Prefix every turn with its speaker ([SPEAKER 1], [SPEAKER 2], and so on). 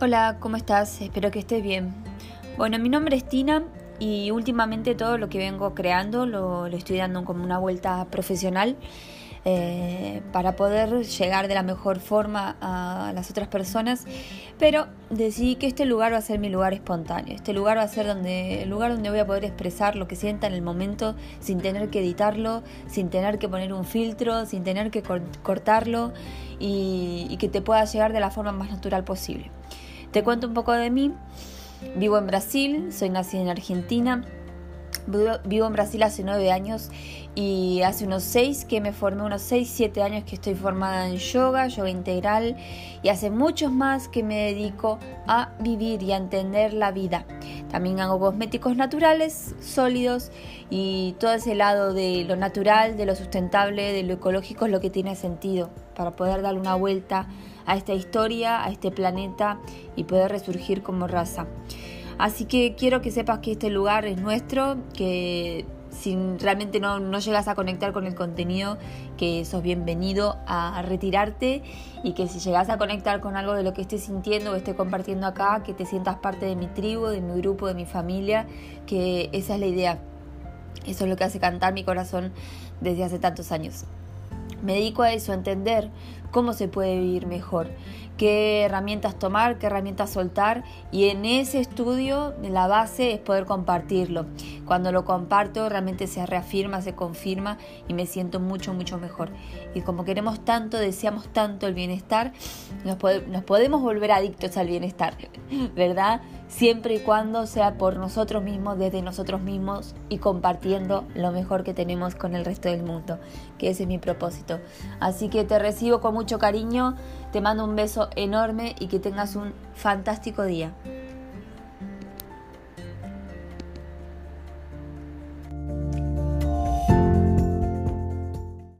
[SPEAKER 1] Hola, ¿cómo estás? Espero que estés bien. Bueno, mi nombre es Tina y últimamente todo lo que vengo creando lo, estoy dando como una vuelta profesional eh, para poder llegar de la mejor forma a las otras personas. Pero decidí que este lugar va a ser mi lugar espontáneo. Este lugar va a ser donde, el lugar donde voy a poder expresar lo que sienta en el momento sin tener que editarlo, sin tener que poner un filtro, sin tener que cortarlo y, y que te pueda llegar de la forma más natural posible. Te cuento un poco de mí. Vivo en Brasil, soy nacida en Argentina. Vivo en Brasil hace nueve años y hace unos seis que me formé, unos seis, siete años que estoy formada en yoga, yoga integral y hace muchos más que me dedico a vivir y a entender la vida. También hago cosméticos naturales, sólidos y todo ese lado de lo natural, de lo sustentable, de lo ecológico es lo que tiene sentido para poder darle una vuelta a esta historia, a este planeta y poder resurgir como raza. Así que quiero que sepas que este lugar es nuestro, que si realmente no, no, llegas a conectar con el contenido, que sos bienvenido a retirarte y que si llegas a conectar con algo de lo que estés sintiendo o esté compartiendo acá, que te sientas parte de mi tribu, de mi grupo, de mi familia, que esa es la idea. Eso es lo que hace cantar mi corazón desde hace tantos años. Me dedico a eso, a entender cómo se puede vivir mejor, qué herramientas tomar, qué herramientas soltar y en ese estudio la base es poder compartirlo. Cuando lo comparto realmente se reafirma, se confirma y me siento mucho, mucho mejor. Y como queremos tanto, deseamos tanto el bienestar, nos, nos podemos volver adictos al bienestar, ¿verdad? Siempre y cuando sea por nosotros mismos, desde nosotros mismos y compartiendo lo mejor que tenemos con el resto del mundo, que ese es mi propósito. Así que te recibo con mucho cariño, te mando un beso enorme y que tengas un fantástico día.